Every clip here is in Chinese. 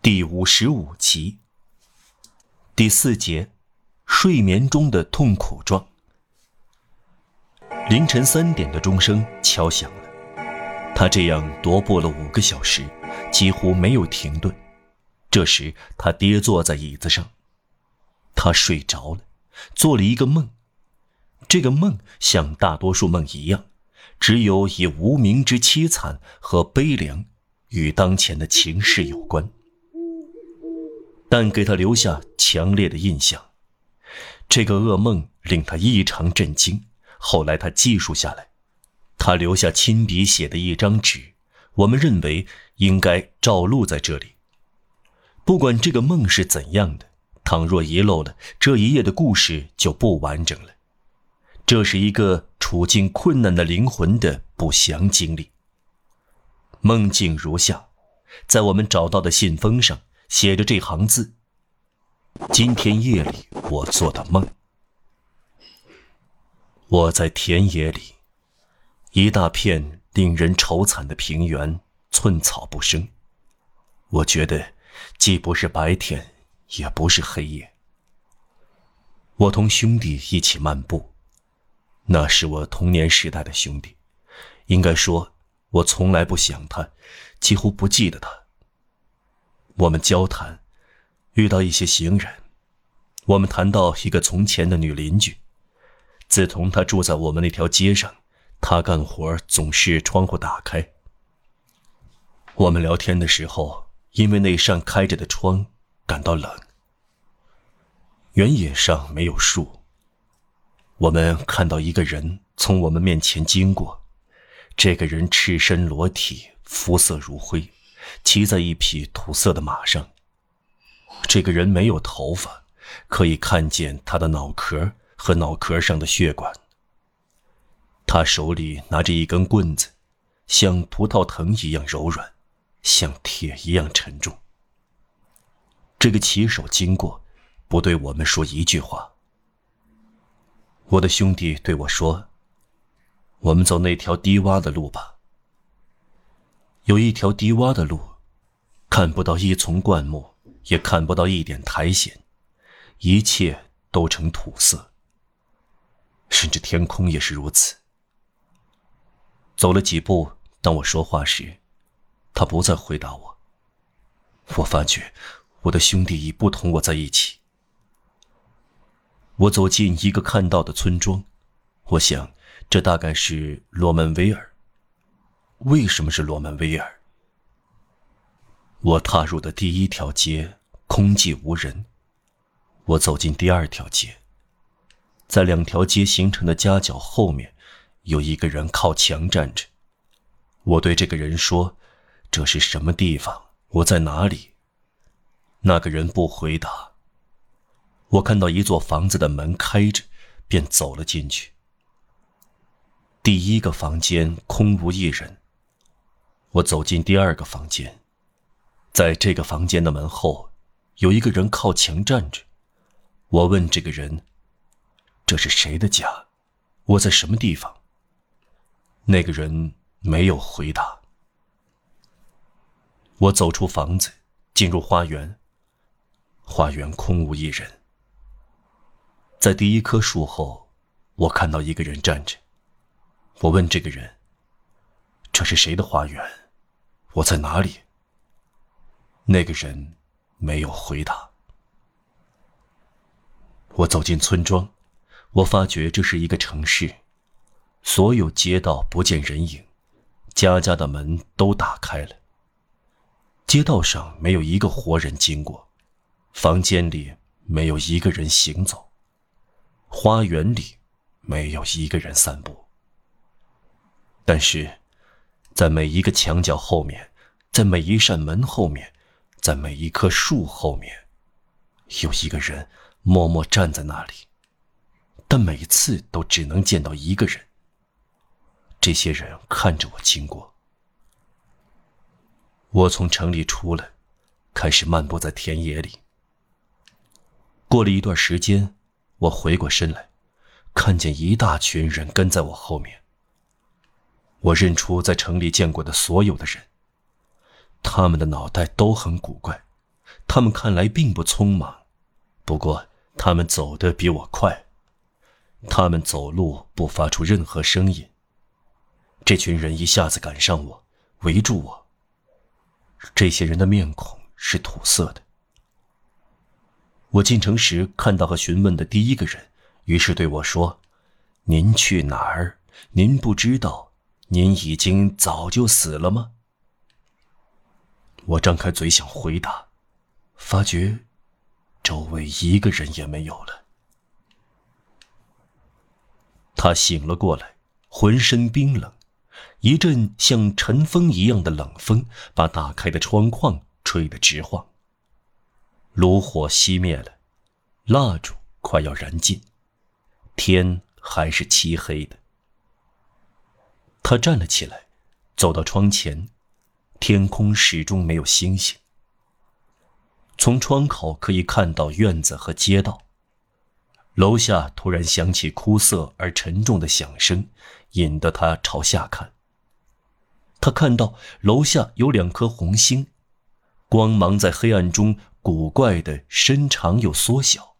第五十五集，第四节，睡眠中的痛苦状。凌晨三点的钟声敲响了，他这样踱步了五个小时，几乎没有停顿。这时，他跌坐在椅子上，他睡着了，做了一个梦。这个梦像大多数梦一样，只有以无名之凄惨和悲凉，与当前的情势有关。但给他留下强烈的印象。这个噩梦令他异常震惊。后来他记述下来，他留下亲笔写的一张纸，我们认为应该照录在这里。不管这个梦是怎样的，倘若遗漏了这一页的故事就不完整了。这是一个处境困难的灵魂的不祥经历。梦境如下，在我们找到的信封上。写着这行字。今天夜里我做的梦。我在田野里，一大片令人愁惨的平原，寸草不生。我觉得，既不是白天，也不是黑夜。我同兄弟一起漫步，那是我童年时代的兄弟，应该说，我从来不想他，几乎不记得他。我们交谈，遇到一些行人，我们谈到一个从前的女邻居。自从她住在我们那条街上，她干活总是窗户打开。我们聊天的时候，因为那扇开着的窗感到冷。原野上没有树。我们看到一个人从我们面前经过，这个人赤身裸体，肤色如灰。骑在一匹土色的马上。这个人没有头发，可以看见他的脑壳和脑壳上的血管。他手里拿着一根棍子，像葡萄藤一样柔软，像铁一样沉重。这个骑手经过，不对我们说一句话。我的兄弟对我说：“我们走那条低洼的路吧。”有一条低洼的路，看不到一丛灌木，也看不到一点苔藓，一切都成土色。甚至天空也是如此。走了几步，当我说话时，他不再回答我。我发觉，我的兄弟已不同我在一起。我走进一个看到的村庄，我想，这大概是罗门威尔。为什么是罗曼威尔？我踏入的第一条街空寂无人。我走进第二条街，在两条街形成的夹角后面，有一个人靠墙站着。我对这个人说：“这是什么地方？我在哪里？”那个人不回答。我看到一座房子的门开着，便走了进去。第一个房间空无一人。我走进第二个房间，在这个房间的门后，有一个人靠墙站着。我问这个人：“这是谁的家？我在什么地方？”那个人没有回答。我走出房子，进入花园。花园空无一人。在第一棵树后，我看到一个人站着。我问这个人。这是谁的花园？我在哪里？那个人没有回答。我走进村庄，我发觉这是一个城市，所有街道不见人影，家家的门都打开了。街道上没有一个活人经过，房间里没有一个人行走，花园里没有一个人散步。但是。在每一个墙角后面，在每一扇门后面，在每一棵树后面，有一个人默默站在那里，但每次都只能见到一个人。这些人看着我经过。我从城里出来，开始漫步在田野里。过了一段时间，我回过身来，看见一大群人跟在我后面。我认出在城里见过的所有的人，他们的脑袋都很古怪，他们看来并不匆忙，不过他们走得比我快。他们走路不发出任何声音。这群人一下子赶上我，围住我。这些人的面孔是土色的。我进城时看到和询问的第一个人，于是对我说：“您去哪儿？您不知道，您已经早就死了吗？”我张开嘴想回答，发觉周围一个人也没有了。他醒了过来，浑身冰冷，一阵像晨风一样的冷风把打开的窗框吹得直晃。炉火熄灭了，蜡烛快要燃尽，天还是漆黑的。他站了起来，走到窗前，天空始终没有星星。从窗口可以看到院子和街道。楼下突然响起枯涩而沉重的响声，引得他朝下看。他看到楼下有两颗红星，光芒在黑暗中。古怪的伸长又缩小。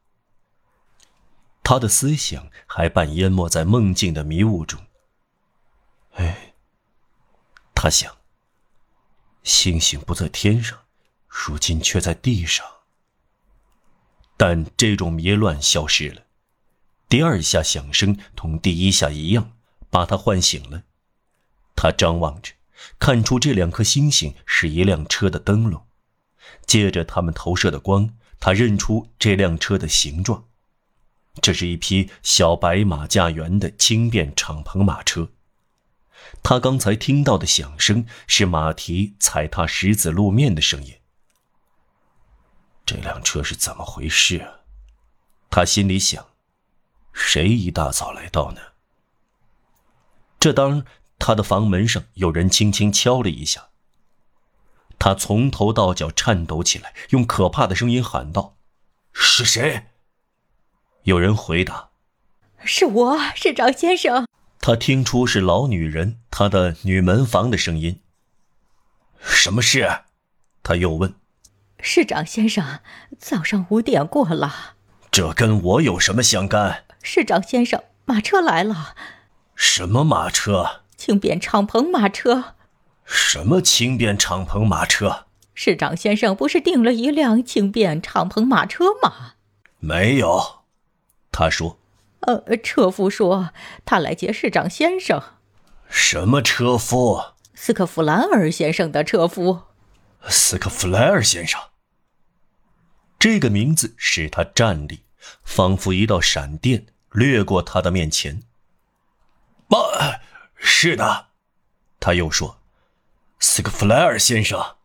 他的思想还半淹没在梦境的迷雾中。哎，他想。星星不在天上，如今却在地上。但这种迷乱消失了。第二下响声同第一下一样，把他唤醒了。他张望着，看出这两颗星星是一辆车的灯笼。借着他们投射的光，他认出这辆车的形状。这是一匹小白马驾辕的轻便敞篷马车。他刚才听到的响声是马蹄踩踏石子路面的声音。这辆车是怎么回事啊？他心里想：谁一大早来到呢？这当他的房门上有人轻轻敲了一下。他从头到脚颤抖起来，用可怕的声音喊道：“是谁？”有人回答：“是我，市长先生。”他听出是老女人，她的女门房的声音。什么事？他又问：“市长先生，早上五点过了。”这跟我有什么相干？市长先生，马车来了。什么马车？轻便敞篷马车。什么轻便敞篷马车？市长先生不是订了一辆轻便敞篷马车吗？没有，他说。呃，车夫说他来接市长先生。什么车夫？斯克弗兰尔先生的车夫。斯克弗莱尔先生。这个名字使他站立，仿佛一道闪电掠过他的面前。啊，是的，他又说。斯克弗莱尔先生，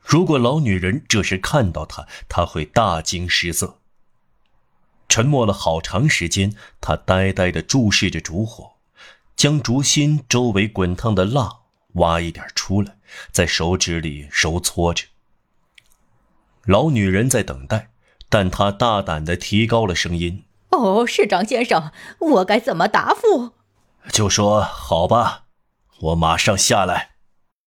如果老女人这时看到他，他会大惊失色。沉默了好长时间，他呆呆地注视着烛火，将烛心周围滚烫的蜡挖一点出来，在手指里揉搓着。老女人在等待，但她大胆地提高了声音：“哦，市长先生，我该怎么答复？”就说好吧。我马上下来。